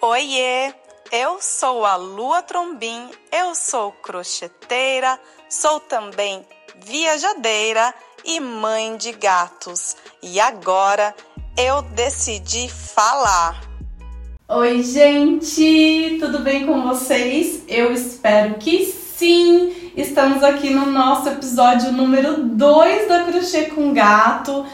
Oiê! Eu sou a Lua Trombim, eu sou crocheteira, sou também viajadeira e mãe de gatos. E agora eu decidi falar. Oi, gente, tudo bem com vocês? Eu espero que sim! Estamos aqui no nosso episódio número 2 da Crochê com Gato.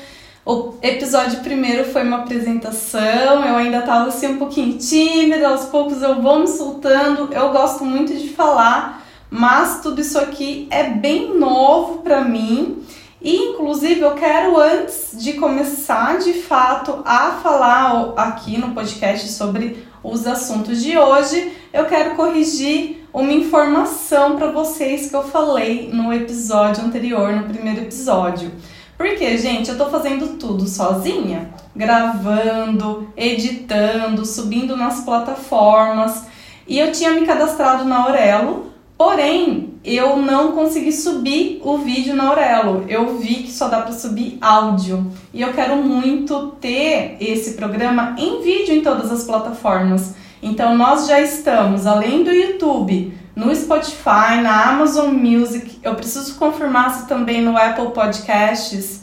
O episódio primeiro foi uma apresentação, eu ainda tava assim um pouquinho tímida, aos poucos eu vou me soltando. Eu gosto muito de falar, mas tudo isso aqui é bem novo para mim. E inclusive eu quero antes de começar de fato a falar aqui no podcast sobre os assuntos de hoje, eu quero corrigir uma informação para vocês que eu falei no episódio anterior, no primeiro episódio. Porque, gente, eu tô fazendo tudo sozinha, gravando, editando, subindo nas plataformas. E eu tinha me cadastrado na Aurelo, porém eu não consegui subir o vídeo na Aurelo. Eu vi que só dá para subir áudio. E eu quero muito ter esse programa em vídeo em todas as plataformas. Então nós já estamos, além do YouTube, no Spotify, na Amazon Music. Eu preciso confirmar se também no Apple Podcasts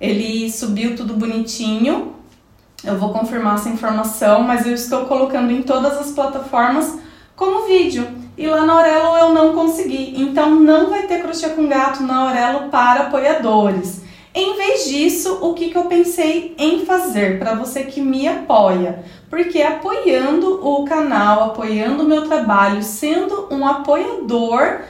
ele subiu tudo bonitinho. Eu vou confirmar essa informação, mas eu estou colocando em todas as plataformas como vídeo. E lá na Aurelo eu não consegui. Então não vai ter crochê com gato na Aurelo para apoiadores. Em vez disso, o que, que eu pensei em fazer para você que me apoia? Porque apoiando o canal, apoiando o meu trabalho, sendo um apoiador,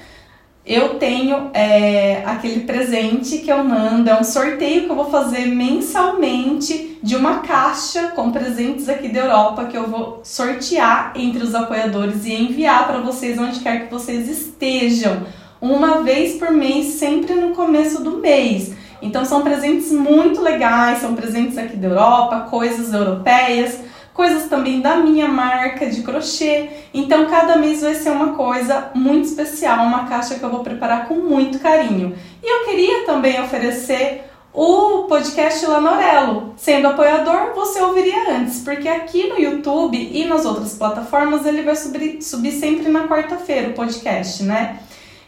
eu tenho é, aquele presente que eu mando, é um sorteio que eu vou fazer mensalmente de uma caixa com presentes aqui da Europa que eu vou sortear entre os apoiadores e enviar para vocês onde quer que vocês estejam, uma vez por mês, sempre no começo do mês. Então são presentes muito legais, são presentes aqui da Europa, coisas europeias coisas também da minha marca de crochê. Então cada mês vai ser uma coisa muito especial, uma caixa que eu vou preparar com muito carinho. E eu queria também oferecer o podcast Lanorello. Sendo apoiador, você ouviria antes, porque aqui no YouTube e nas outras plataformas ele vai subir, subir sempre na quarta-feira o podcast, né?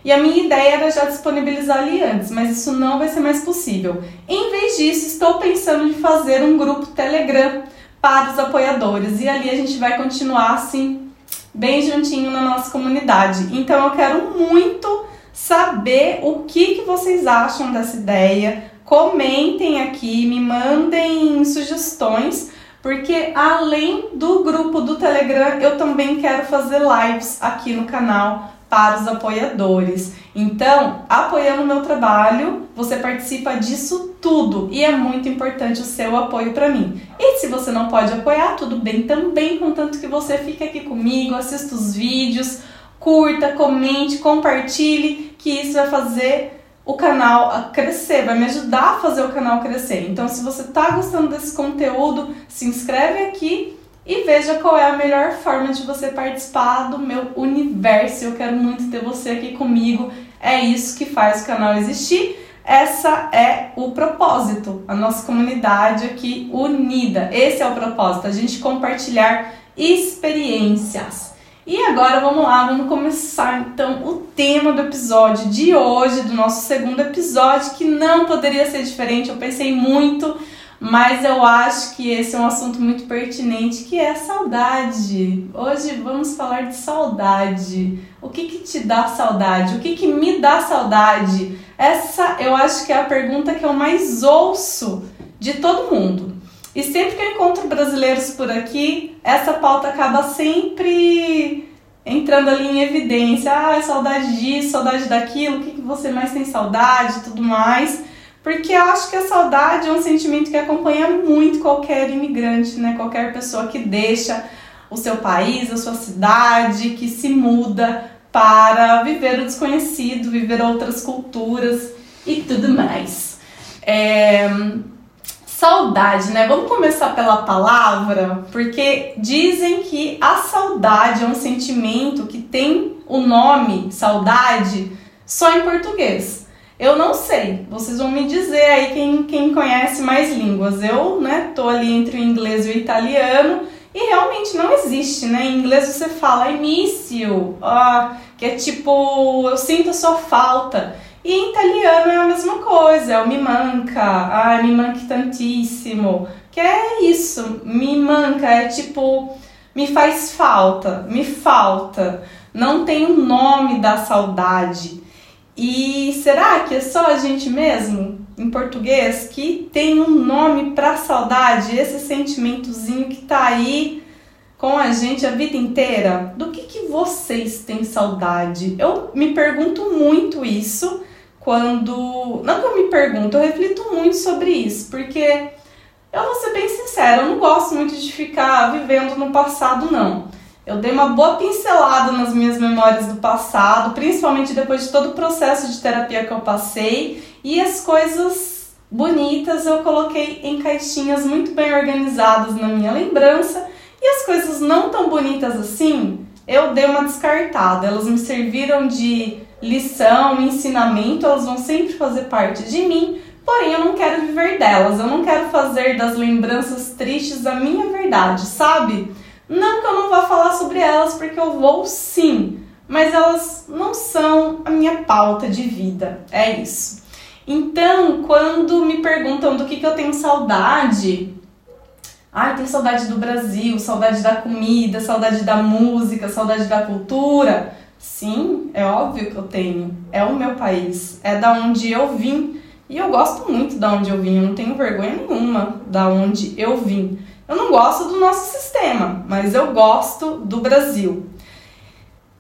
E a minha ideia era já disponibilizar ali antes, mas isso não vai ser mais possível. Em vez disso, estou pensando em fazer um grupo Telegram para os apoiadores. E ali a gente vai continuar assim, bem juntinho na nossa comunidade. Então eu quero muito saber o que, que vocês acham dessa ideia. Comentem aqui, me mandem sugestões, porque além do grupo do Telegram, eu também quero fazer lives aqui no canal para os apoiadores. Então, apoiando o meu trabalho, você participa disso tudo e é muito importante o seu apoio para mim. E se você não pode apoiar, tudo bem também, contanto que você fique aqui comigo, assista os vídeos, curta, comente, compartilhe, que isso vai fazer o canal crescer, vai me ajudar a fazer o canal crescer. Então, se você está gostando desse conteúdo, se inscreve aqui e veja qual é a melhor forma de você participar do meu universo. Eu quero muito ter você aqui comigo. É isso que faz o canal existir. Essa é o propósito, a nossa comunidade aqui unida. Esse é o propósito, a gente compartilhar experiências. E agora vamos lá, vamos começar então o tema do episódio de hoje, do nosso segundo episódio, que não poderia ser diferente. Eu pensei muito mas eu acho que esse é um assunto muito pertinente, que é saudade. Hoje vamos falar de saudade. O que, que te dá saudade? O que, que me dá saudade? Essa eu acho que é a pergunta que eu mais ouço de todo mundo. E sempre que eu encontro brasileiros por aqui, essa pauta acaba sempre entrando ali em evidência. Ah, saudade disso, saudade daquilo, o que, que você mais tem saudade tudo mais. Porque eu acho que a saudade é um sentimento que acompanha muito qualquer imigrante, né? Qualquer pessoa que deixa o seu país, a sua cidade, que se muda para viver o desconhecido, viver outras culturas e tudo mais. É... Saudade, né? Vamos começar pela palavra, porque dizem que a saudade é um sentimento que tem o nome saudade só em português. Eu não sei, vocês vão me dizer aí quem, quem conhece mais línguas. Eu, né, tô ali entre o inglês e o italiano E realmente não existe, né? Em inglês você fala I miss you, ah, que é tipo, eu sinto sua falta. E em italiano é a mesma coisa, é o mi manca, ah, mi manca tantissimo. Que é isso, mi manca, é tipo, me faz falta, me falta. Não tem o um nome da saudade. E será que é só a gente mesmo, em português, que tem um nome para saudade, esse sentimentozinho que tá aí com a gente a vida inteira? Do que, que vocês têm saudade? Eu me pergunto muito isso quando. Não que eu me pergunto, eu reflito muito sobre isso, porque eu vou ser bem sincera, eu não gosto muito de ficar vivendo no passado, não. Eu dei uma boa pincelada nas minhas memórias do passado, principalmente depois de todo o processo de terapia que eu passei, e as coisas bonitas eu coloquei em caixinhas muito bem organizadas na minha lembrança, e as coisas não tão bonitas assim, eu dei uma descartada. Elas me serviram de lição, ensinamento, elas vão sempre fazer parte de mim, porém eu não quero viver delas, eu não quero fazer das lembranças tristes a minha verdade, sabe? Não que eu não vá falar sobre elas, porque eu vou sim, mas elas não são a minha pauta de vida, é isso. Então, quando me perguntam do que, que eu tenho saudade, ai, tenho saudade do Brasil, saudade da comida, saudade da música, saudade da cultura. Sim, é óbvio que eu tenho. É o meu país, é da onde eu vim. E eu gosto muito da onde eu vim, eu não tenho vergonha nenhuma da onde eu vim. Eu não gosto do nosso sistema, mas eu gosto do Brasil.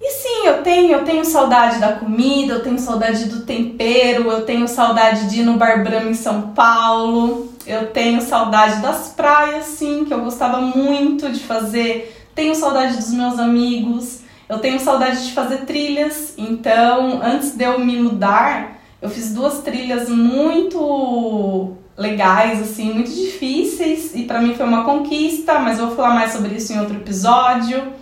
E sim, eu tenho, eu tenho saudade da comida, eu tenho saudade do tempero, eu tenho saudade de ir no Bar Brahma em São Paulo, eu tenho saudade das praias, sim, que eu gostava muito de fazer. Tenho saudade dos meus amigos, eu tenho saudade de fazer trilhas. Então, antes de eu me mudar, eu fiz duas trilhas muito legais, assim, muito difíceis e para mim foi uma conquista, mas vou falar mais sobre isso em outro episódio.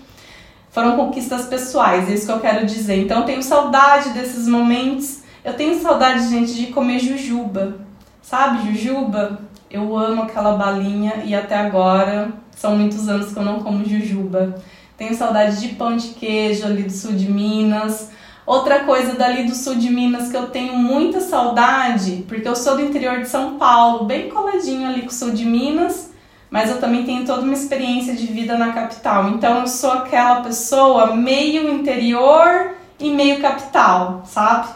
Foram conquistas pessoais, é isso que eu quero dizer. Então eu tenho saudade desses momentos. Eu tenho saudade, gente, de comer jujuba. Sabe, jujuba? Eu amo aquela balinha e até agora são muitos anos que eu não como jujuba. Tenho saudade de pão de queijo ali do sul de Minas. Outra coisa dali do sul de Minas que eu tenho muita saudade, porque eu sou do interior de São Paulo, bem coladinho ali com o sul de Minas, mas eu também tenho toda uma experiência de vida na capital. Então eu sou aquela pessoa meio interior e meio capital, sabe?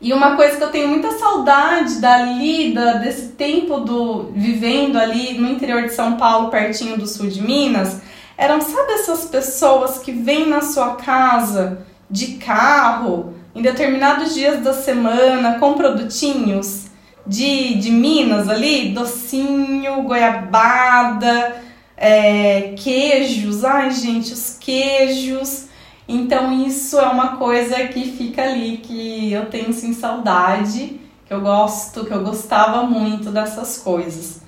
E uma coisa que eu tenho muita saudade dali, da, desse tempo do vivendo ali no interior de São Paulo, pertinho do sul de Minas, eram, sabe, essas pessoas que vêm na sua casa de carro em determinados dias da semana com produtinhos de, de Minas ali, docinho, goiabada, é, queijos, ai gente, os queijos. Então isso é uma coisa que fica ali, que eu tenho sim saudade, que eu gosto, que eu gostava muito dessas coisas.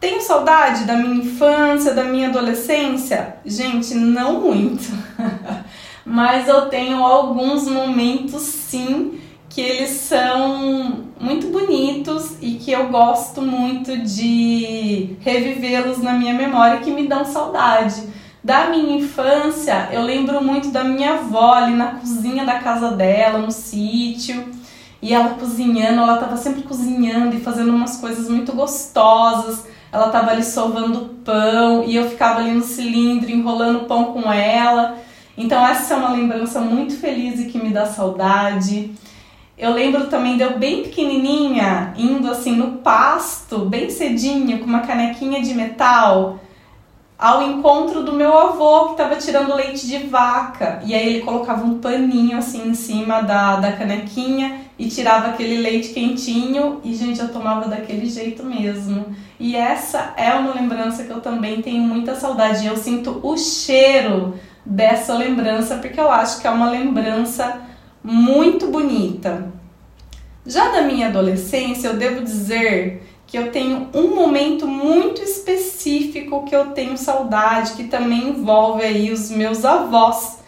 Tenho saudade da minha infância, da minha adolescência? Gente, não muito. mas eu tenho alguns momentos sim que eles são muito bonitos e que eu gosto muito de revivê-los na minha memória que me dão saudade. Da minha infância, eu lembro muito da minha avó ali na cozinha da casa dela, no sítio. E ela cozinhando, ela estava sempre cozinhando e fazendo umas coisas muito gostosas. Ela estava ali sovando pão e eu ficava ali no cilindro enrolando pão com ela. Então essa é uma lembrança muito feliz e que me dá saudade. Eu lembro também de eu bem pequenininha, indo assim no pasto, bem cedinho, com uma canequinha de metal, ao encontro do meu avô que estava tirando leite de vaca. E aí ele colocava um paninho assim em cima da, da canequinha e tirava aquele leite quentinho. E, gente, eu tomava daquele jeito mesmo. E essa é uma lembrança que eu também tenho muita saudade. Eu sinto o cheiro dessa lembrança, porque eu acho que é uma lembrança muito bonita. Já da minha adolescência, eu devo dizer que eu tenho um momento muito específico que eu tenho saudade, que também envolve aí os meus avós.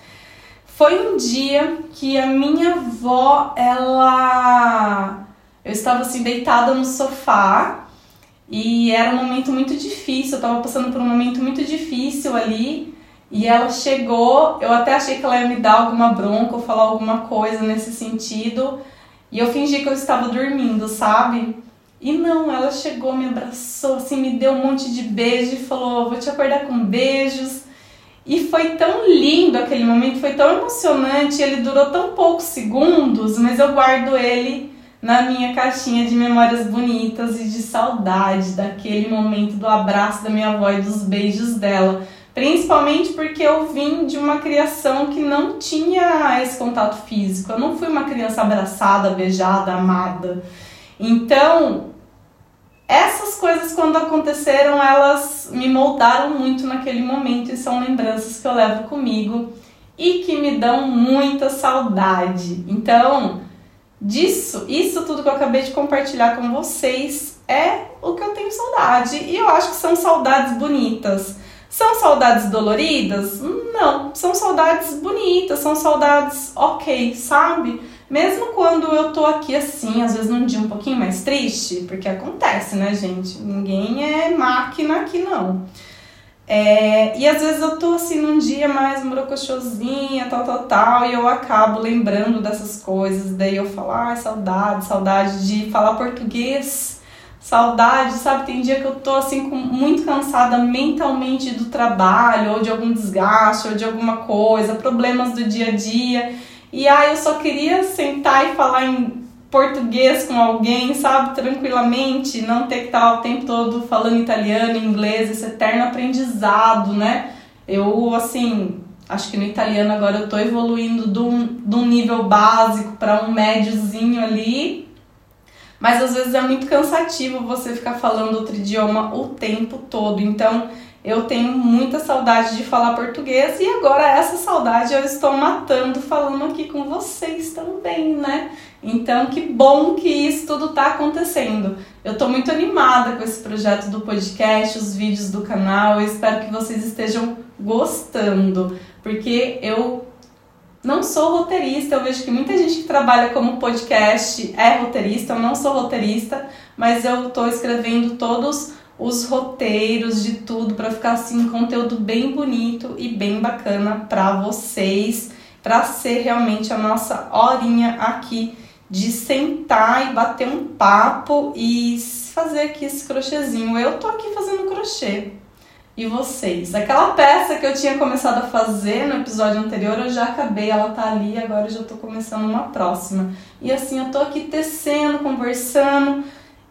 Foi um dia que a minha avó, ela eu estava assim deitada no sofá E era um momento muito difícil, eu tava passando por um momento muito difícil ali. E ela chegou, eu até achei que ela ia me dar alguma bronca ou falar alguma coisa nesse sentido. E eu fingi que eu estava dormindo, sabe? E não, ela chegou, me abraçou, assim, me deu um monte de beijo e falou: Vou te acordar com beijos. E foi tão lindo aquele momento, foi tão emocionante. Ele durou tão poucos segundos, mas eu guardo ele na minha caixinha de memórias bonitas e de saudade daquele momento do abraço da minha avó e dos beijos dela. Principalmente porque eu vim de uma criação que não tinha esse contato físico. Eu não fui uma criança abraçada, beijada, amada. Então, essas coisas quando aconteceram, elas me moldaram muito naquele momento e são lembranças que eu levo comigo e que me dão muita saudade. Então, disso, isso tudo que eu acabei de compartilhar com vocês é o que eu tenho saudade e eu acho que são saudades bonitas. São saudades doloridas? Não, são saudades bonitas, são saudades ok, sabe? Mesmo quando eu tô aqui assim, às vezes num dia um pouquinho mais triste, porque acontece, né, gente? Ninguém é máquina aqui, não. É, e às vezes eu tô assim num dia mais morocochosinha, tal, tal, tal, e eu acabo lembrando dessas coisas. Daí eu falo, ai, ah, saudade, saudade de falar português saudade, sabe? Tem dia que eu tô assim com, muito cansada mentalmente do trabalho, ou de algum desgaste, ou de alguma coisa, problemas do dia a dia. E aí eu só queria sentar e falar em português com alguém, sabe? Tranquilamente, não ter que estar o tempo todo falando italiano, inglês, esse eterno aprendizado, né? Eu, assim, acho que no italiano agora eu tô evoluindo de um, de um nível básico para um médiozinho ali, mas às vezes é muito cansativo você ficar falando outro idioma o tempo todo. Então eu tenho muita saudade de falar português e agora essa saudade eu estou matando falando aqui com vocês também, né? Então que bom que isso tudo tá acontecendo. Eu tô muito animada com esse projeto do podcast, os vídeos do canal. Eu espero que vocês estejam gostando, porque eu não sou roteirista, eu vejo que muita gente que trabalha como podcast é roteirista, eu não sou roteirista, mas eu estou escrevendo todos os roteiros de tudo para ficar assim um conteúdo bem bonito e bem bacana para vocês, para ser realmente a nossa horinha aqui de sentar e bater um papo e fazer aqui esse crochêzinho. Eu tô aqui fazendo crochê. E vocês? Aquela peça que eu tinha começado a fazer no episódio anterior, eu já acabei, ela tá ali, agora eu já tô começando uma próxima. E assim, eu tô aqui tecendo, conversando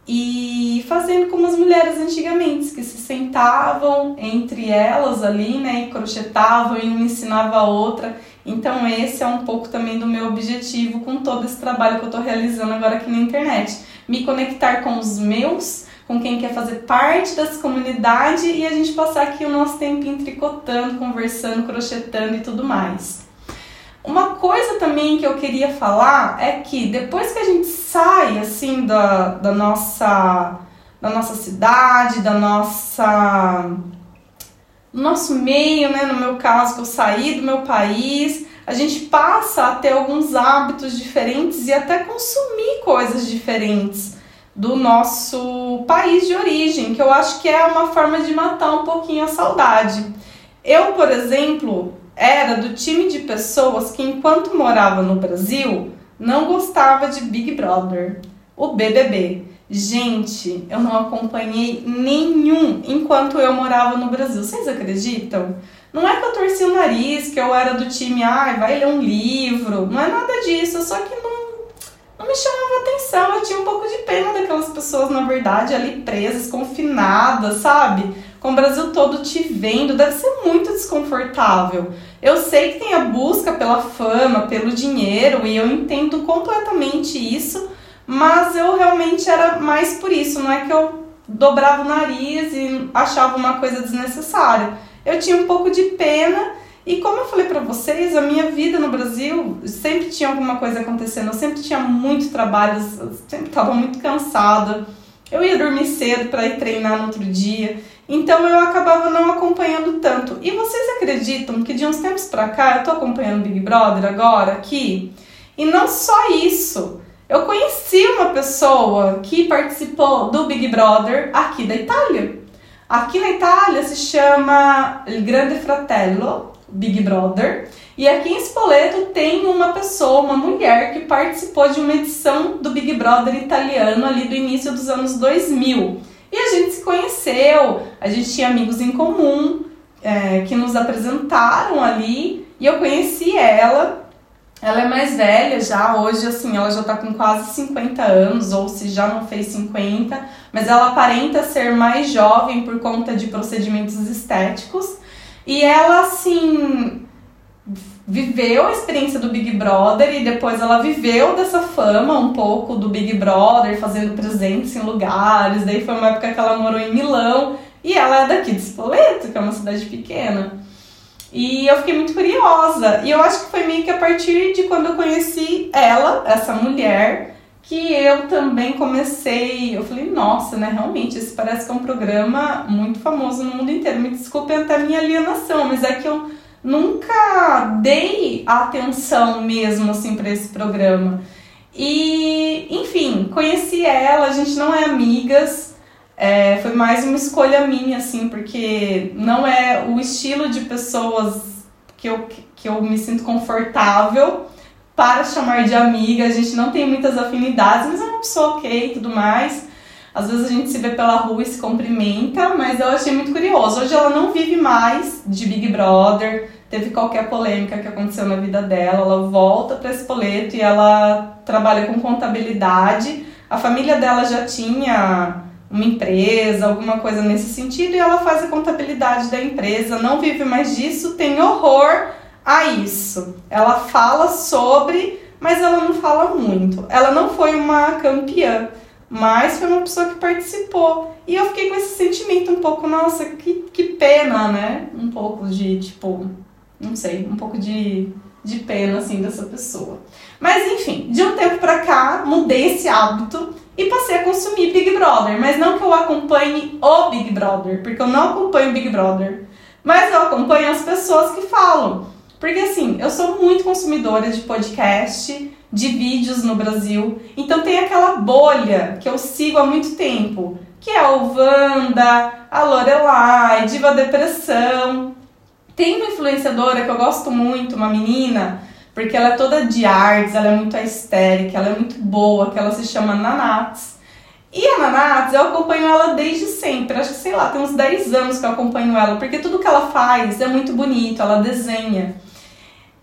e fazendo como as mulheres antigamente, que se sentavam entre elas ali, né, e crochetavam e uma ensinava a outra. Então esse é um pouco também do meu objetivo com todo esse trabalho que eu tô realizando agora aqui na internet. Me conectar com os meus com quem quer fazer parte dessa comunidade e a gente passar aqui o nosso tempinho tricotando, conversando, crochetando e tudo mais. Uma coisa também que eu queria falar é que depois que a gente sai assim da, da nossa da nossa cidade, da nossa do nosso meio, né, no meu caso que eu saí do meu país, a gente passa a ter alguns hábitos diferentes e até consumir coisas diferentes do nosso país de origem, que eu acho que é uma forma de matar um pouquinho a saudade. Eu, por exemplo, era do time de pessoas que, enquanto morava no Brasil, não gostava de Big Brother, o BBB. Gente, eu não acompanhei nenhum enquanto eu morava no Brasil. Vocês acreditam? Não é que eu torci o nariz, que eu era do time, ai, ah, vai ler um livro. Não é nada disso, só que não não me chamava atenção. Eu tinha um pouco de pena daquelas pessoas, na verdade, ali presas, confinadas, sabe? Com o Brasil todo te vendo, deve ser muito desconfortável. Eu sei que tem a busca pela fama, pelo dinheiro, e eu entendo completamente isso, mas eu realmente era mais por isso, não é que eu dobrava o nariz e achava uma coisa desnecessária. Eu tinha um pouco de pena e como eu falei para vocês, a minha vida no Brasil sempre tinha alguma coisa acontecendo, eu sempre tinha muito trabalho, sempre estava muito cansada. Eu ia dormir cedo para ir treinar no outro dia, então eu acabava não acompanhando tanto. E vocês acreditam que de uns tempos para cá eu tô acompanhando Big Brother agora aqui? E não só isso, eu conheci uma pessoa que participou do Big Brother aqui da Itália. Aqui na Itália se chama Il Grande Fratello, Big Brother. E aqui em Spoleto tem uma pessoa, uma mulher, que participou de uma edição do Big Brother italiano ali do início dos anos 2000. E a gente se conheceu, a gente tinha amigos em comum é, que nos apresentaram ali e eu conheci ela ela é mais velha já, hoje assim, ela já tá com quase 50 anos, ou se já não fez 50, mas ela aparenta ser mais jovem por conta de procedimentos estéticos. E ela assim viveu a experiência do Big Brother e depois ela viveu dessa fama um pouco do Big Brother, fazendo presentes em lugares. Daí foi uma época que ela morou em Milão e ela é daqui de Spoleto, que é uma cidade pequena. E eu fiquei muito curiosa. E eu acho que foi meio que a partir de quando eu conheci ela, essa mulher, que eu também comecei. Eu falei, nossa, né? Realmente, esse parece que é um programa muito famoso no mundo inteiro. Me desculpem até a minha alienação, mas é que eu nunca dei atenção mesmo assim para esse programa. E, enfim, conheci ela, a gente não é amigas, é, foi mais uma escolha minha, assim, porque não é o estilo de pessoas que eu, que eu me sinto confortável para chamar de amiga. A gente não tem muitas afinidades, mas é uma pessoa ok e tudo mais. Às vezes a gente se vê pela rua e se cumprimenta, mas eu achei muito curioso. Hoje ela não vive mais de Big Brother, teve qualquer polêmica que aconteceu na vida dela, ela volta para esse poleto e ela trabalha com contabilidade. A família dela já tinha uma empresa, alguma coisa nesse sentido, e ela faz a contabilidade da empresa, não vive mais disso, tem horror a isso. Ela fala sobre, mas ela não fala muito. Ela não foi uma campeã, mas foi uma pessoa que participou. E eu fiquei com esse sentimento um pouco, nossa, que, que pena, né? Um pouco de, tipo, não sei, um pouco de, de pena, assim, dessa pessoa. Mas enfim, de um tempo pra cá, mudei esse hábito e passei a consumir Big Brother, mas não que eu acompanhe o Big Brother, porque eu não acompanho Big Brother, mas eu acompanho as pessoas que falam. Porque assim, eu sou muito consumidora de podcast, de vídeos no Brasil, então tem aquela bolha que eu sigo há muito tempo, que é o Wanda, a Lorelai, Diva Depressão. Tem uma influenciadora que eu gosto muito, uma menina, porque ela é toda de artes, ela é muito histérica, ela é muito boa, que ela se chama Nanats. E a Nanats, eu acompanho ela desde sempre, acho que sei lá, tem uns 10 anos que eu acompanho ela, porque tudo que ela faz é muito bonito, ela desenha.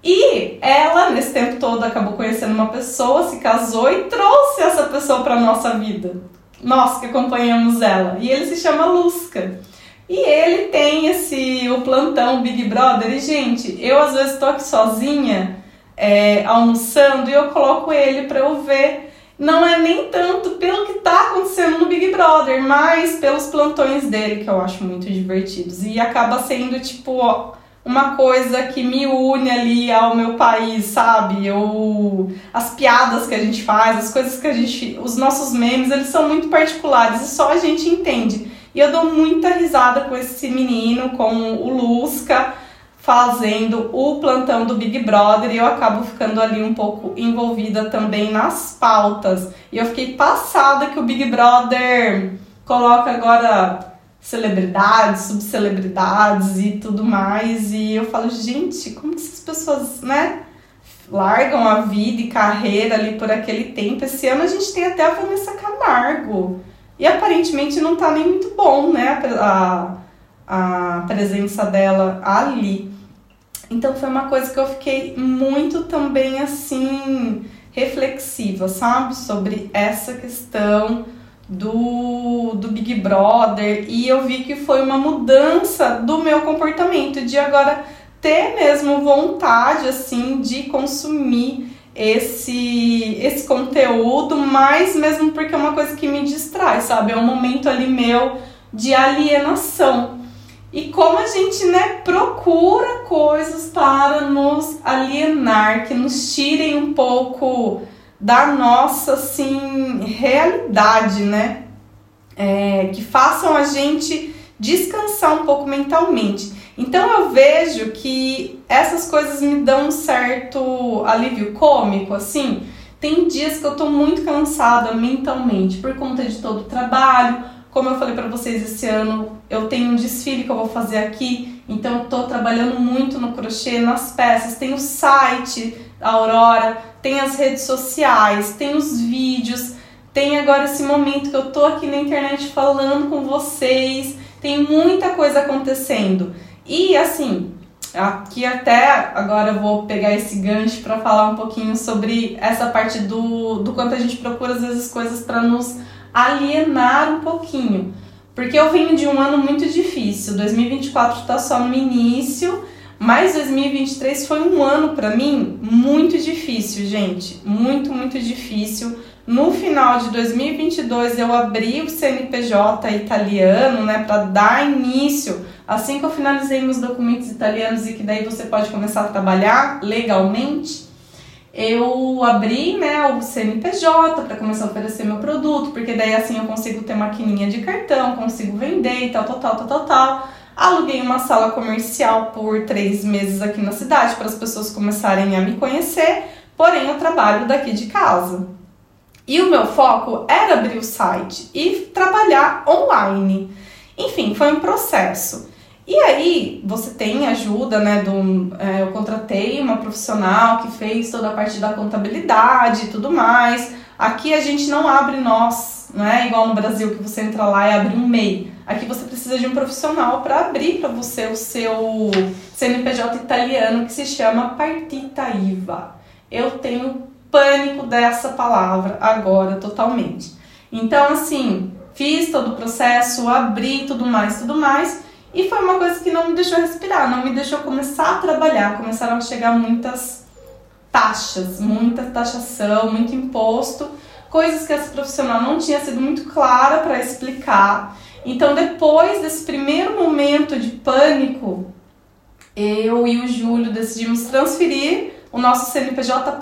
E ela, nesse tempo todo, acabou conhecendo uma pessoa, se casou e trouxe essa pessoa para nossa vida. Nós que acompanhamos ela. E ele se chama Lusca. E ele tem esse o plantão Big Brother. E gente, eu às vezes tô aqui sozinha é, almoçando e eu coloco ele para eu ver. Não é nem tanto pelo que tá acontecendo no Big Brother, mas pelos plantões dele, que eu acho muito divertidos. E acaba sendo, tipo, uma coisa que me une ali ao meu país, sabe? Eu, as piadas que a gente faz, as coisas que a gente. Os nossos memes, eles são muito particulares e só a gente entende. E eu dou muita risada com esse menino, com o Lusca fazendo o plantão do Big Brother e eu acabo ficando ali um pouco envolvida também nas pautas. E eu fiquei passada que o Big Brother coloca agora celebridades, subcelebridades e tudo mais. E eu falo, gente, como que essas pessoas, né? Largam a vida e carreira ali por aquele tempo. Esse ano a gente tem até a Vanessa Camargo. E aparentemente não tá nem muito bom, né? A, a presença dela ali. Então foi uma coisa que eu fiquei muito também assim reflexiva, sabe, sobre essa questão do, do Big Brother e eu vi que foi uma mudança do meu comportamento de agora ter mesmo vontade assim de consumir esse esse conteúdo, mas mesmo porque é uma coisa que me distrai, sabe? É um momento ali meu de alienação. E como a gente né, procura coisas para nos alienar, que nos tirem um pouco da nossa assim, realidade, né? É, que façam a gente descansar um pouco mentalmente. Então eu vejo que essas coisas me dão um certo alívio cômico, assim. Tem dias que eu tô muito cansada mentalmente por conta de todo o trabalho. Como eu falei para vocês esse ano, eu tenho um desfile que eu vou fazer aqui, então eu tô trabalhando muito no crochê, nas peças. Tem o site Aurora, tem as redes sociais, tem os vídeos, tem agora esse momento que eu tô aqui na internet falando com vocês. Tem muita coisa acontecendo. E assim, Aqui até agora eu vou pegar esse gancho para falar um pouquinho sobre essa parte do, do quanto a gente procura às vezes coisas para nos alienar um pouquinho. Porque eu venho de um ano muito difícil. 2024 está só no início, mas 2023 foi um ano para mim muito difícil, gente. Muito, muito difícil. No final de 2022 eu abri o CNPJ italiano, né, para dar início Assim que eu finalizei meus documentos italianos e que daí você pode começar a trabalhar legalmente, eu abri né, o CNPJ para começar a oferecer meu produto, porque daí assim eu consigo ter maquininha de cartão, consigo vender e tal, tal, tal, tal, tal, tal. Aluguei uma sala comercial por três meses aqui na cidade para as pessoas começarem a me conhecer, porém eu trabalho daqui de casa. E o meu foco era abrir o site e trabalhar online. Enfim, foi um processo. E aí você tem ajuda, né? Do, é, eu contratei uma profissional que fez toda a parte da contabilidade e tudo mais. Aqui a gente não abre nós, não é igual no Brasil que você entra lá e abre um MEI. Aqui você precisa de um profissional para abrir para você o seu CNPJ italiano que se chama Partita IVA. Eu tenho pânico dessa palavra agora totalmente. Então assim, fiz todo o processo, abri tudo mais, tudo mais. E foi uma coisa que não me deixou respirar, não me deixou começar a trabalhar. Começaram a chegar muitas taxas, muita taxação, muito imposto, coisas que essa profissional não tinha sido muito clara para explicar. Então, depois desse primeiro momento de pânico, eu e o Júlio decidimos transferir o nosso CNPJ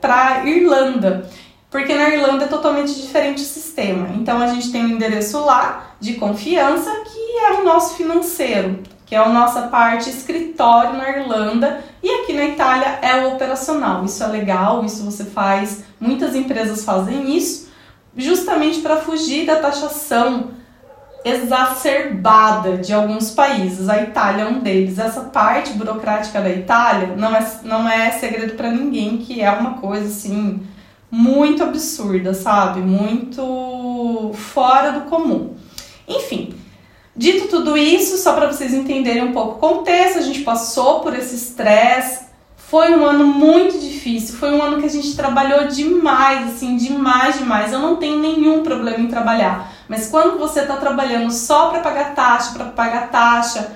para Irlanda. Porque na Irlanda é totalmente diferente o sistema. Então a gente tem um endereço lá de confiança que é o nosso financeiro, que é a nossa parte escritório na Irlanda e aqui na Itália é o operacional. Isso é legal, isso você faz, muitas empresas fazem isso, justamente para fugir da taxação exacerbada de alguns países. A Itália é um deles. Essa parte burocrática da Itália não é, não é segredo para ninguém que é uma coisa assim muito absurda, sabe? Muito fora do comum. Enfim, dito tudo isso, só para vocês entenderem um pouco o contexto, a gente passou por esse estresse. Foi um ano muito difícil, foi um ano que a gente trabalhou demais, assim, demais, demais. Eu não tenho nenhum problema em trabalhar, mas quando você está trabalhando só para pagar taxa, para pagar taxa,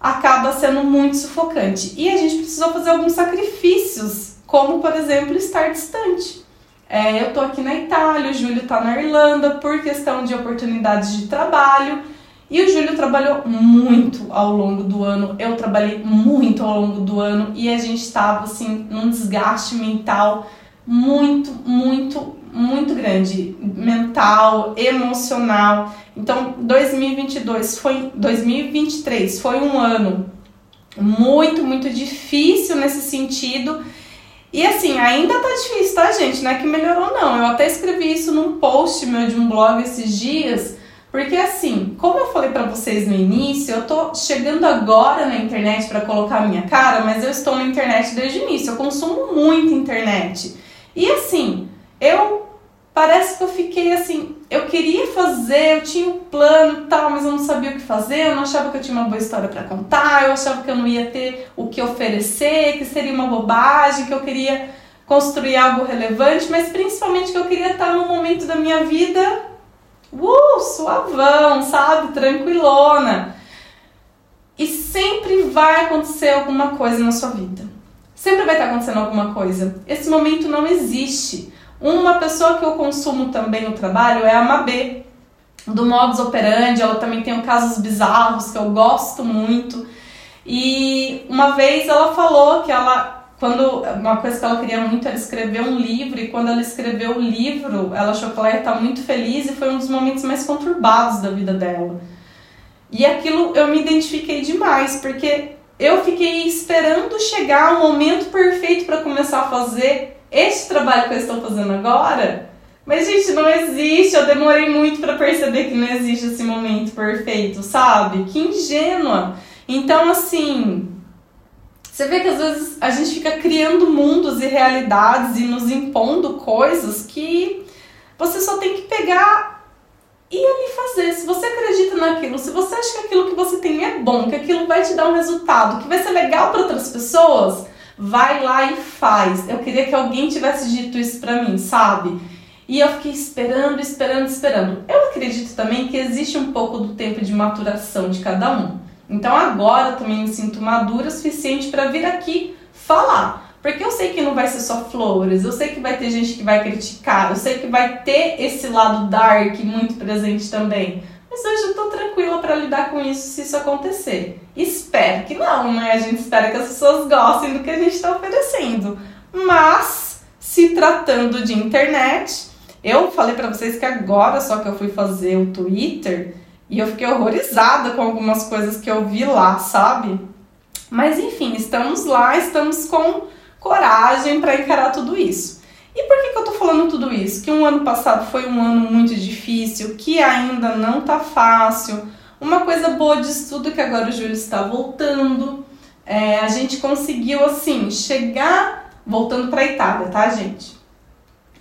acaba sendo muito sufocante. E a gente precisou fazer alguns sacrifícios, como por exemplo estar distante. É, eu tô aqui na Itália, o Júlio tá na Irlanda por questão de oportunidades de trabalho. E o Júlio trabalhou muito ao longo do ano, eu trabalhei muito ao longo do ano e a gente estava assim num desgaste mental muito, muito, muito grande, mental, emocional. Então, 2022 foi 2023 foi um ano muito, muito difícil nesse sentido e assim, ainda tá difícil, tá, gente? Não é que melhorou, não. Eu até escrevi isso num post meu de um blog esses dias. Porque assim, como eu falei para vocês no início, eu tô chegando agora na internet para colocar a minha cara, mas eu estou na internet desde o início. Eu consumo muito internet. E assim, eu parece que eu fiquei assim, eu queria fazer, eu tinha um plano e tal, mas eu não sabia o que fazer, eu não achava que eu tinha uma boa história para contar, eu achava que eu não ia ter o que oferecer, que seria uma bobagem, que eu queria construir algo relevante, mas principalmente que eu queria estar num momento da minha vida, uh, suavão, sabe, tranquilona. E sempre vai acontecer alguma coisa na sua vida. Sempre vai estar acontecendo alguma coisa. Esse momento não existe. Uma pessoa que eu consumo também o trabalho é a Mabê, do Modus Operandi. Ela também tem casos bizarros que eu gosto muito. E uma vez ela falou que ela, quando uma coisa que ela queria muito era escrever um livro, e quando ela escreveu o livro, ela achou que ela ia estar muito feliz e foi um dos momentos mais conturbados da vida dela. E aquilo eu me identifiquei demais, porque eu fiquei esperando chegar o momento perfeito para começar a fazer este trabalho que eu estou fazendo agora. Mas, gente, não existe. Eu demorei muito para perceber que não existe esse momento perfeito, sabe? Que ingênua. Então, assim, você vê que às vezes a gente fica criando mundos e realidades e nos impondo coisas que você só tem que pegar e ali fazer. Se você acredita naquilo, se você acha que aquilo que você tem é bom, que aquilo vai te dar um resultado, que vai ser legal para outras pessoas, vai lá e faz. Eu queria que alguém tivesse dito isso para mim, sabe? E eu fiquei esperando, esperando, esperando. Eu acredito também que existe um pouco do tempo de maturação de cada um. Então agora também me sinto madura o suficiente para vir aqui falar. Porque eu sei que não vai ser só flores, eu sei que vai ter gente que vai criticar, eu sei que vai ter esse lado dark muito presente também. Mas hoje eu tô tranquila para lidar com isso se isso acontecer. Espero que não, né? A gente espera que as pessoas gostem do que a gente está oferecendo. Mas, se tratando de internet, eu falei para vocês que agora só que eu fui fazer o Twitter e eu fiquei horrorizada com algumas coisas que eu vi lá, sabe? Mas enfim, estamos lá, estamos com coragem para encarar tudo isso. E por que, que eu tô falando tudo isso? Que um ano passado foi um ano muito difícil, que ainda não tá fácil. Uma coisa boa disso tudo é que agora o Júlio está voltando. É, a gente conseguiu, assim, chegar voltando para Itália, tá, gente?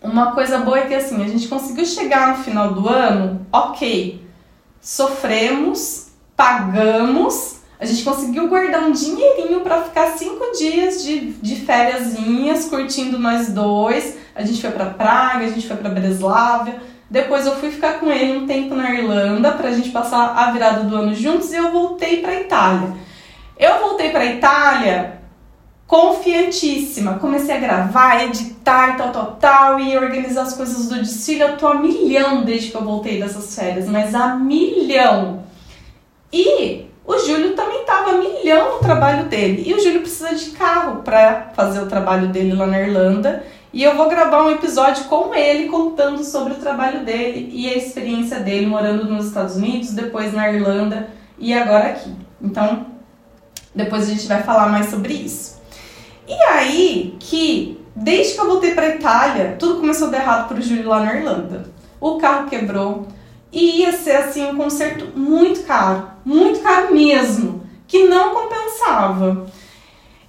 Uma coisa boa é que, assim, a gente conseguiu chegar no final do ano, ok sofremos, pagamos, a gente conseguiu guardar um dinheirinho para ficar cinco dias de, de fériasinhas, curtindo nós dois. A gente foi para Praga, a gente foi para Breslávia. Depois eu fui ficar com ele um tempo na Irlanda para a gente passar a virada do ano juntos e eu voltei para Itália. Eu voltei para Itália confiantíssima. Comecei a gravar, editar e tal, tal, tal, e organizar as coisas do desfile. Eu tô a milhão desde que eu voltei dessas férias, mas a milhão. E o Júlio também tava a milhão no trabalho dele. E o Júlio precisa de carro para fazer o trabalho dele lá na Irlanda. E eu vou gravar um episódio com ele contando sobre o trabalho dele e a experiência dele morando nos Estados Unidos, depois na Irlanda e agora aqui. Então, depois a gente vai falar mais sobre isso. E aí que, desde que eu voltei para Itália, tudo começou a dar errado pro Júlio lá na Irlanda. O carro quebrou e ia ser assim um conserto muito caro, muito caro mesmo, que não compensava.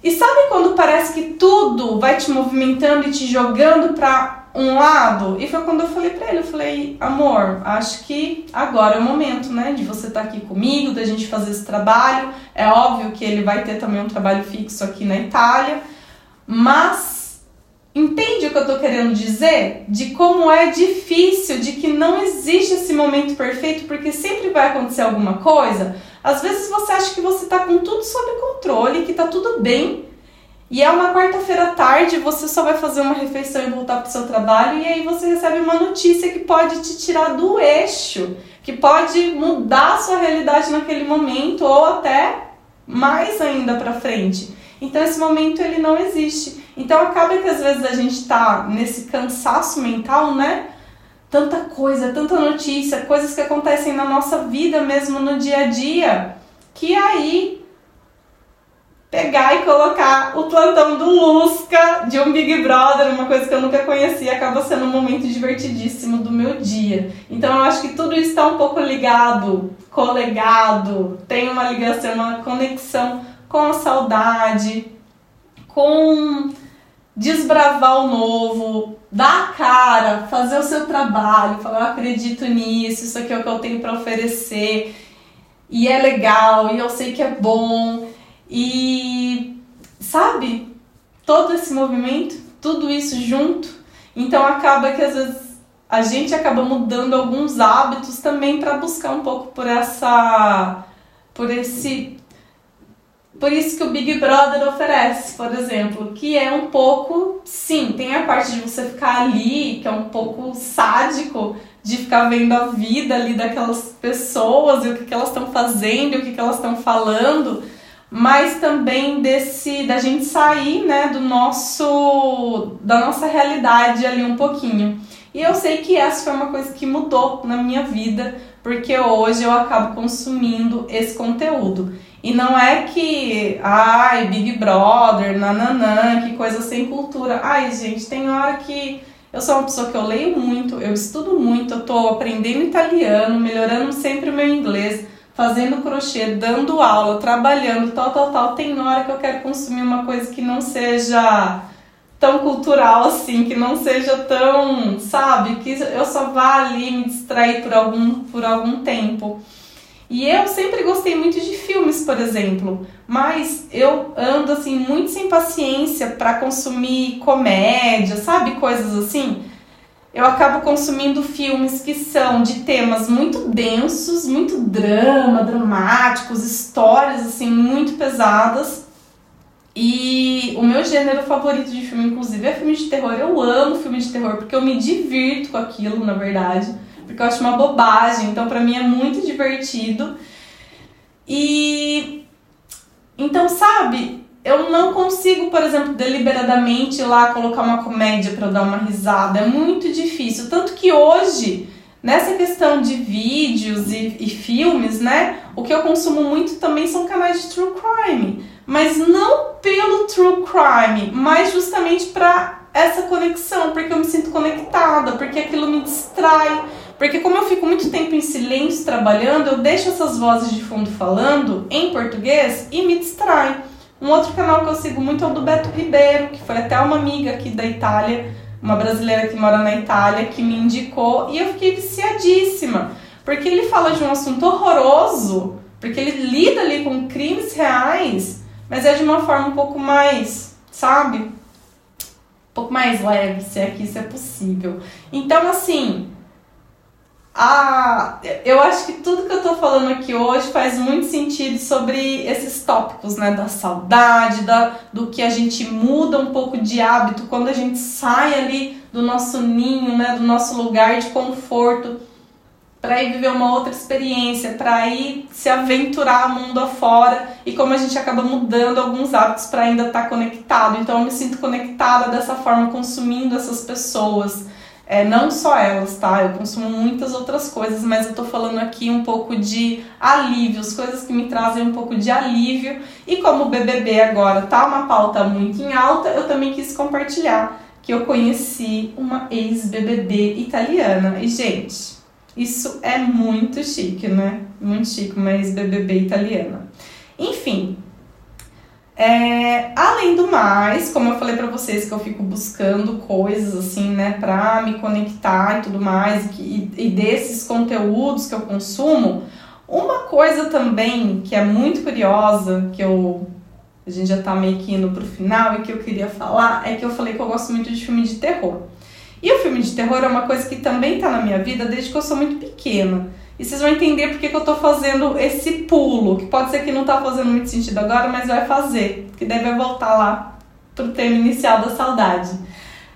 E sabe quando parece que tudo vai te movimentando e te jogando para um lado? E foi quando eu falei para ele, eu falei, amor, acho que agora é o momento, né, de você estar tá aqui comigo, da gente fazer esse trabalho. É óbvio que ele vai ter também um trabalho fixo aqui na Itália, mas entende o que eu tô querendo dizer? De como é difícil, de que não existe esse momento perfeito, porque sempre vai acontecer alguma coisa. Às vezes você acha que você tá com tudo sob controle, que tá tudo bem. E é uma quarta-feira à tarde, você só vai fazer uma refeição e voltar pro seu trabalho, e aí você recebe uma notícia que pode te tirar do eixo, que pode mudar a sua realidade naquele momento ou até mais ainda para frente. Então esse momento ele não existe. Então acaba que às vezes a gente tá nesse cansaço mental, né? Tanta coisa, tanta notícia, coisas que acontecem na nossa vida mesmo no dia a dia, que aí pegar e colocar o plantão do Lusca de um Big Brother, uma coisa que eu nunca conhecia, acaba sendo um momento divertidíssimo do meu dia. Então eu acho que tudo isso está um pouco ligado, colegado, tem uma ligação, uma conexão com a saudade, com desbravar o novo, dar a cara, fazer o seu trabalho, falar eu acredito nisso, isso aqui é o que eu tenho para oferecer. E é legal e eu sei que é bom. E sabe todo esse movimento, tudo isso junto, então acaba que às vezes a gente acaba mudando alguns hábitos também para buscar um pouco por essa por esse por isso que o Big Brother oferece, por exemplo, que é um pouco, sim, tem a parte de você ficar ali, que é um pouco sádico, de ficar vendo a vida ali daquelas pessoas e o que, que elas estão fazendo, o que, que elas estão falando, mas também desse da gente sair, né, do nosso da nossa realidade ali um pouquinho. E eu sei que essa foi uma coisa que mudou na minha vida, porque hoje eu acabo consumindo esse conteúdo. E não é que, ai, Big Brother, nananã, que coisa sem cultura. Ai, gente, tem hora que eu sou uma pessoa que eu leio muito, eu estudo muito, eu tô aprendendo italiano, melhorando sempre o meu inglês, fazendo crochê, dando aula, trabalhando, tal, tal, tal. Tem hora que eu quero consumir uma coisa que não seja tão cultural assim, que não seja tão, sabe, que eu só vá ali me distrair por algum, por algum tempo. E eu sempre gostei muito de filmes, por exemplo, mas eu ando assim muito sem paciência para consumir comédia, sabe, coisas assim. Eu acabo consumindo filmes que são de temas muito densos, muito drama, dramáticos, histórias assim muito pesadas e o meu gênero favorito de filme, inclusive, é filme de terror. Eu amo filme de terror porque eu me divirto com aquilo, na verdade. Porque eu acho uma bobagem. Então, para mim, é muito divertido. E. Então, sabe, eu não consigo, por exemplo, deliberadamente ir lá colocar uma comédia para dar uma risada. É muito difícil. Tanto que hoje, nessa questão de vídeos e, e filmes, né? O que eu consumo muito também são canais de true crime mas não pelo true crime, mas justamente para essa conexão, porque eu me sinto conectada, porque aquilo me distrai, porque como eu fico muito tempo em silêncio trabalhando, eu deixo essas vozes de fundo falando em português e me distrai. Um outro canal que eu sigo muito é o do Beto Ribeiro, que foi até uma amiga aqui da Itália, uma brasileira que mora na Itália, que me indicou e eu fiquei viciadíssima, porque ele fala de um assunto horroroso, porque ele lida ali com crimes reais mas é de uma forma um pouco mais, sabe? Um pouco mais leve, se é que isso é possível. Então, assim, a, eu acho que tudo que eu tô falando aqui hoje faz muito sentido sobre esses tópicos, né? Da saudade, da, do que a gente muda um pouco de hábito quando a gente sai ali do nosso ninho, né? Do nosso lugar de conforto para ir viver uma outra experiência, para ir se aventurar mundo afora e como a gente acaba mudando alguns hábitos para ainda estar tá conectado. Então eu me sinto conectada dessa forma, consumindo essas pessoas. É, não só elas, tá? Eu consumo muitas outras coisas, mas eu tô falando aqui um pouco de alívio, as coisas que me trazem um pouco de alívio. E como o BBB agora tá uma pauta muito em alta, eu também quis compartilhar que eu conheci uma ex-BBB italiana. E, gente, isso é muito chique, né? Muito chique, mas BBB italiana. Enfim, é, além do mais, como eu falei para vocês que eu fico buscando coisas assim, né, pra me conectar e tudo mais, e, e desses conteúdos que eu consumo, uma coisa também que é muito curiosa, que eu a gente já tá meio que indo pro final e que eu queria falar, é que eu falei que eu gosto muito de filme de terror. E o filme de terror é uma coisa que também tá na minha vida desde que eu sou muito pequena. E vocês vão entender porque que eu tô fazendo esse pulo, que pode ser que não tá fazendo muito sentido agora, mas vai fazer, que deve voltar lá pro tema inicial da saudade.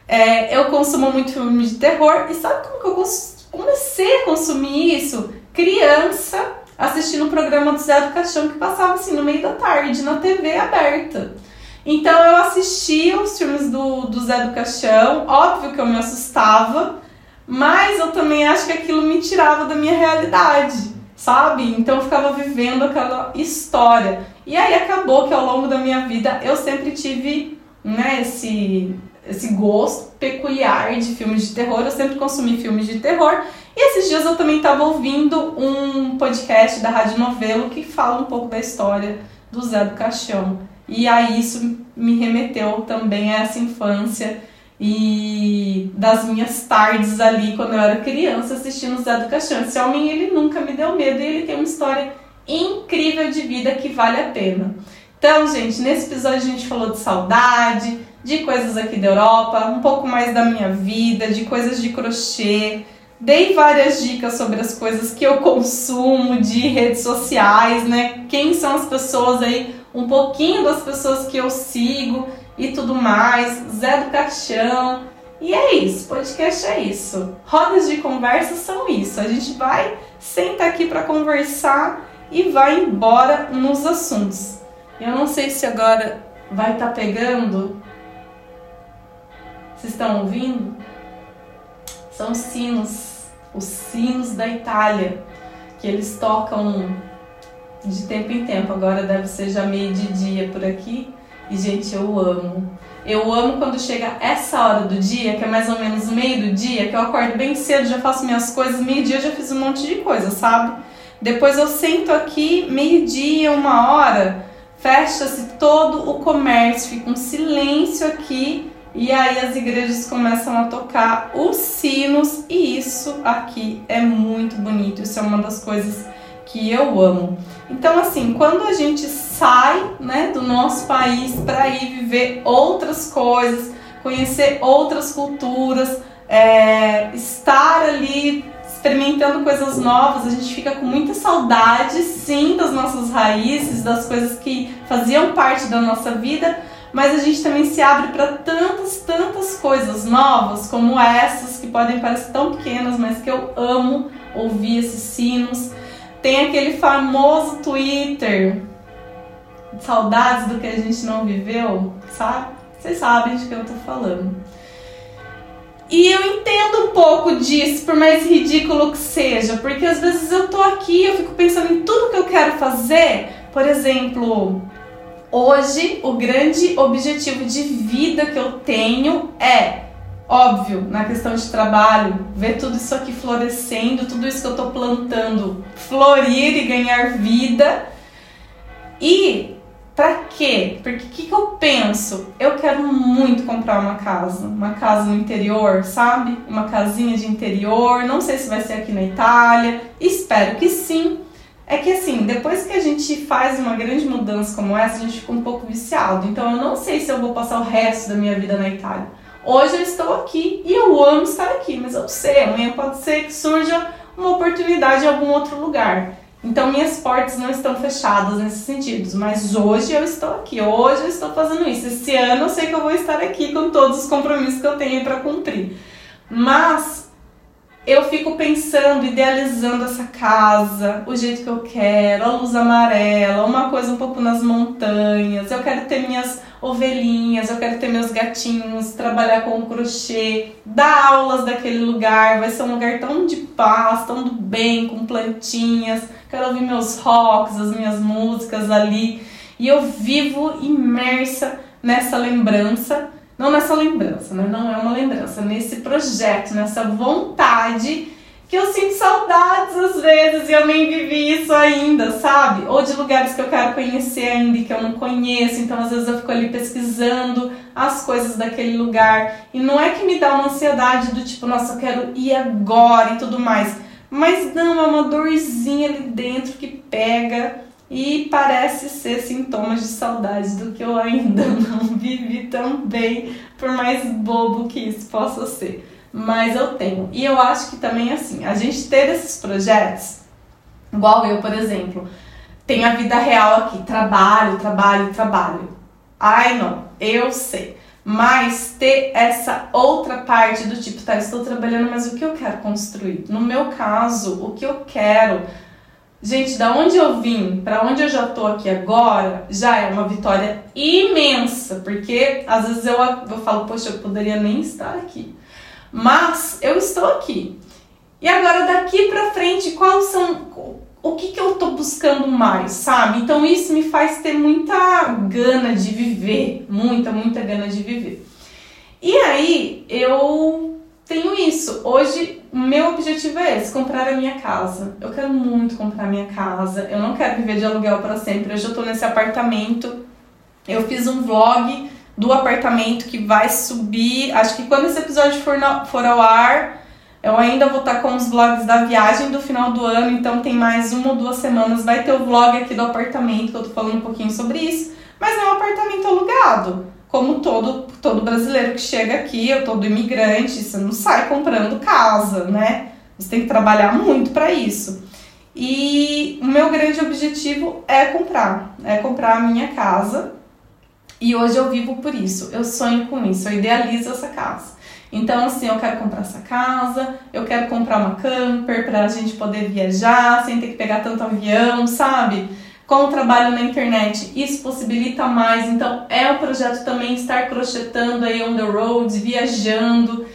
É, eu consumo muito filme de terror, e sabe como que eu comecei a consumir isso? Criança, assistindo o programa do Zé do Caixão que passava assim no meio da tarde, na TV aberta. Então eu assistia os filmes do, do Zé do Caixão, óbvio que eu me assustava, mas eu também acho que aquilo me tirava da minha realidade, sabe? Então eu ficava vivendo aquela história. E aí acabou que ao longo da minha vida eu sempre tive né, esse, esse gosto peculiar de filmes de terror, eu sempre consumi filmes de terror. E esses dias eu também estava ouvindo um podcast da Rádio Novelo que fala um pouco da história do Zé do Caixão. E aí isso me remeteu também a essa infância e das minhas tardes ali quando eu era criança assistindo Zé do Caixão. Esse homem ele nunca me deu medo e ele tem uma história incrível de vida que vale a pena. Então, gente, nesse episódio a gente falou de saudade, de coisas aqui da Europa, um pouco mais da minha vida, de coisas de crochê. Dei várias dicas sobre as coisas que eu consumo de redes sociais, né? Quem são as pessoas aí um pouquinho das pessoas que eu sigo e tudo mais, Zé do Caixão. E é isso, podcast é isso. Rodas de conversa são isso. A gente vai, senta aqui para conversar e vai embora nos assuntos. Eu não sei se agora vai estar tá pegando. Vocês estão ouvindo? São sinos, os sinos da Itália, que eles tocam de tempo em tempo. Agora deve ser já meio de dia por aqui. E, gente, eu amo. Eu amo quando chega essa hora do dia, que é mais ou menos meio do dia, que eu acordo bem cedo, já faço minhas coisas, meio-dia eu já fiz um monte de coisa, sabe? Depois eu sento aqui, meio-dia, uma hora, fecha-se todo o comércio, fica um silêncio aqui e aí as igrejas começam a tocar os sinos e isso aqui é muito bonito. Isso é uma das coisas que eu amo. Então, assim, quando a gente sai né, do nosso país para ir viver outras coisas, conhecer outras culturas, é, estar ali experimentando coisas novas, a gente fica com muita saudade, sim, das nossas raízes, das coisas que faziam parte da nossa vida, mas a gente também se abre para tantas, tantas coisas novas, como essas que podem parecer tão pequenas, mas que eu amo ouvir esses sinos. Tem aquele famoso Twitter, saudades do que a gente não viveu, sabe? Vocês sabem de que eu tô falando. E eu entendo um pouco disso, por mais ridículo que seja, porque às vezes eu tô aqui, eu fico pensando em tudo que eu quero fazer. Por exemplo, hoje o grande objetivo de vida que eu tenho é Óbvio, na questão de trabalho, ver tudo isso aqui florescendo, tudo isso que eu estou plantando florir e ganhar vida. E para quê? Porque o que, que eu penso? Eu quero muito comprar uma casa, uma casa no interior, sabe? Uma casinha de interior. Não sei se vai ser aqui na Itália, espero que sim. É que assim, depois que a gente faz uma grande mudança como essa, a gente fica um pouco viciado. Então eu não sei se eu vou passar o resto da minha vida na Itália. Hoje eu estou aqui e eu amo estar aqui, mas eu sei, amanhã pode ser que surja uma oportunidade em algum outro lugar. Então minhas portas não estão fechadas nesses sentidos, mas hoje eu estou aqui, hoje eu estou fazendo isso. Esse ano eu sei que eu vou estar aqui com todos os compromissos que eu tenho para cumprir. Mas eu fico pensando, idealizando essa casa, o jeito que eu quero, a luz amarela, uma coisa um pouco nas montanhas. Eu quero ter minhas ovelhinhas, eu quero ter meus gatinhos, trabalhar com crochê, dar aulas daquele lugar. Vai ser um lugar tão de paz, tão do bem, com plantinhas. Quero ouvir meus rocks, as minhas músicas ali. E eu vivo imersa nessa lembrança não nessa lembrança, né? Não é uma lembrança, nesse projeto, nessa vontade que eu sinto saudades às vezes e eu nem vivi isso ainda, sabe? Ou de lugares que eu quero conhecer ainda e que eu não conheço, então às vezes eu fico ali pesquisando as coisas daquele lugar e não é que me dá uma ansiedade do tipo, nossa, eu quero ir agora e tudo mais, mas não, é uma dorzinha ali dentro que pega e parece ser sintomas de saudade do que eu ainda não vivi tão bem, por mais bobo que isso possa ser. Mas eu tenho. E eu acho que também assim, a gente ter esses projetos, igual eu, por exemplo, tenho a vida real aqui, trabalho, trabalho, trabalho. Ai, não, eu sei. Mas ter essa outra parte do tipo, tá, estou trabalhando, mas o que eu quero construir? No meu caso, o que eu quero Gente, da onde eu vim para onde eu já tô aqui agora, já é uma vitória imensa, porque às vezes eu, eu falo, poxa, eu poderia nem estar aqui. Mas eu estou aqui. E agora daqui para frente, quais são o que, que eu tô buscando mais, sabe? Então isso me faz ter muita gana de viver, muita, muita gana de viver. E aí eu tenho isso. Hoje meu objetivo é esse, comprar a minha casa. Eu quero muito comprar a minha casa. Eu não quero viver de aluguel para sempre. Hoje eu tô nesse apartamento. Eu fiz um vlog do apartamento que vai subir. Acho que quando esse episódio for, no, for ao ar, eu ainda vou estar tá com os vlogs da viagem do final do ano. Então tem mais uma ou duas semanas. Vai ter o vlog aqui do apartamento, que eu tô falando um pouquinho sobre isso. Mas é um apartamento alugado como todo, todo brasileiro que chega aqui, ou todo imigrante, você não sai comprando casa, né? Você tem que trabalhar muito para isso. E o meu grande objetivo é comprar, é comprar a minha casa. E hoje eu vivo por isso, eu sonho com isso, eu idealizo essa casa. Então, assim, eu quero comprar essa casa, eu quero comprar uma camper para a gente poder viajar sem ter que pegar tanto avião, sabe? Com o trabalho na internet, isso possibilita mais. Então, é o projeto também estar crochetando aí on the road, viajando.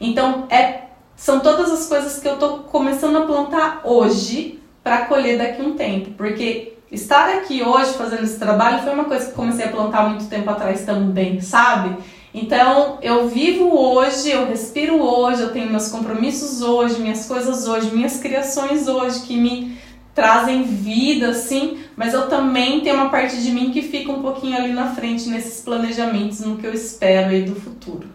Então, é, são todas as coisas que eu tô começando a plantar hoje para colher daqui um tempo, porque estar aqui hoje fazendo esse trabalho foi uma coisa que comecei a plantar muito tempo atrás também, sabe? Então, eu vivo hoje, eu respiro hoje, eu tenho meus compromissos hoje, minhas coisas hoje, minhas criações hoje que me trazem vida, assim, mas eu também tenho uma parte de mim que fica um pouquinho ali na frente nesses planejamentos, no que eu espero aí do futuro.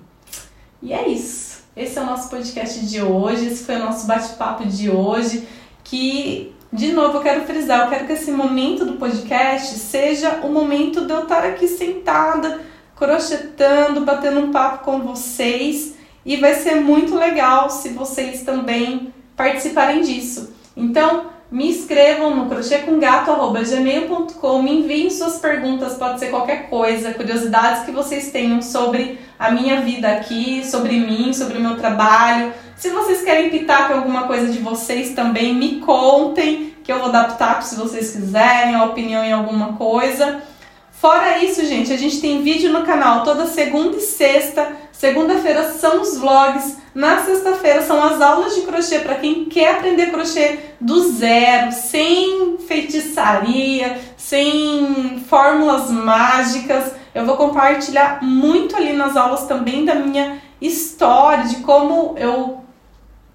E é isso. Esse é o nosso podcast de hoje, esse foi o nosso bate-papo de hoje, que de novo, eu quero frisar, eu quero que esse momento do podcast seja o momento de eu estar aqui sentada, crochetando, batendo um papo com vocês. E vai ser muito legal se vocês também participarem disso. Então, me escrevam no crochêcomgato.gmail.com, me enviem suas perguntas, pode ser qualquer coisa, curiosidades que vocês tenham sobre a minha vida aqui, sobre mim, sobre o meu trabalho. Se vocês querem pitaco alguma coisa de vocês também, me contem, que eu vou pitaco se vocês quiserem, a opinião em alguma coisa. Fora isso, gente, a gente tem vídeo no canal toda segunda e sexta. Segunda-feira são os vlogs. Na sexta-feira são as aulas de crochê para quem quer aprender crochê do zero, sem feitiçaria, sem fórmulas mágicas. Eu vou compartilhar muito ali nas aulas também da minha história, de como eu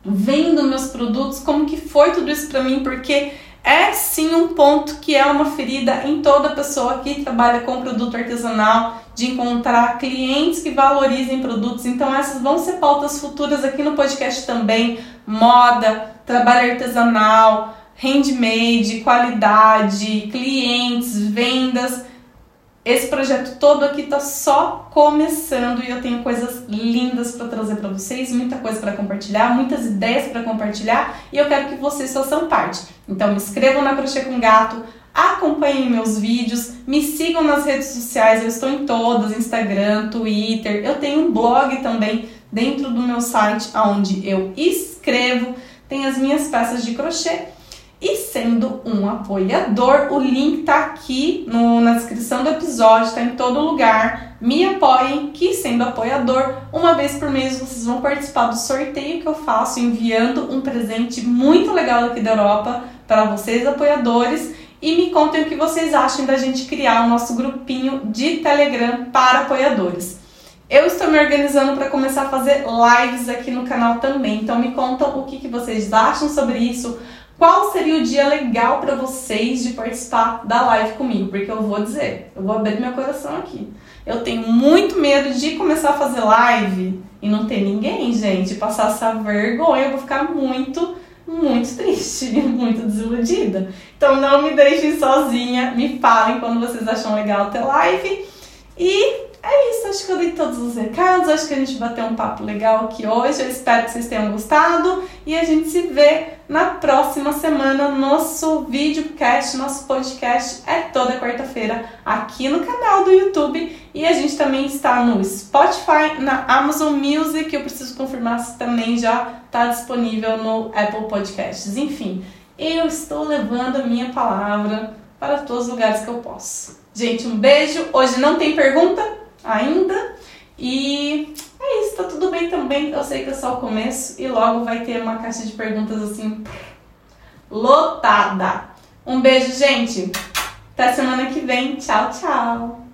vendo meus produtos, como que foi tudo isso para mim, porque é sim um ponto que é uma ferida em toda pessoa que trabalha com produto artesanal, de encontrar clientes que valorizem produtos. Então, essas vão ser pautas futuras aqui no podcast também: moda, trabalho artesanal, handmade, qualidade, clientes, vendas. Esse projeto todo aqui tá só começando e eu tenho coisas lindas para trazer para vocês, muita coisa para compartilhar, muitas ideias para compartilhar e eu quero que vocês façam parte. Então me inscrevam na Crochê com Gato, acompanhem meus vídeos, me sigam nas redes sociais, eu estou em todas, Instagram, Twitter, eu tenho um blog também dentro do meu site onde eu escrevo, tem as minhas peças de crochê e sendo um apoiador, o link tá aqui no, na descrição do episódio, tá em todo lugar. Me apoiem, que sendo apoiador, uma vez por mês vocês vão participar do sorteio que eu faço enviando um presente muito legal aqui da Europa para vocês apoiadores. E me contem o que vocês acham da gente criar o nosso grupinho de Telegram para apoiadores. Eu estou me organizando para começar a fazer lives aqui no canal também. Então me contam o que, que vocês acham sobre isso qual seria o dia legal para vocês de participar da live comigo? Porque eu vou dizer, eu vou abrir meu coração aqui. Eu tenho muito medo de começar a fazer live e não ter ninguém, gente, passar essa vergonha, eu vou ficar muito, muito triste, muito desiludida. Então não me deixem sozinha, me falem quando vocês acham legal ter live. E é isso, acho que eu dei todos os recados, acho que a gente bateu um papo legal aqui hoje. Eu espero que vocês tenham gostado e a gente se vê na próxima semana. Nosso videocast, nosso podcast é toda quarta-feira aqui no canal do YouTube e a gente também está no Spotify, na Amazon Music. Eu preciso confirmar se também já está disponível no Apple Podcasts. Enfim, eu estou levando a minha palavra para todos os lugares que eu posso. Gente, um beijo. Hoje não tem pergunta ainda. E é isso, tá tudo bem também. Eu sei que é só o começo e logo vai ter uma caixa de perguntas assim lotada. Um beijo, gente. Até semana que vem. Tchau, tchau.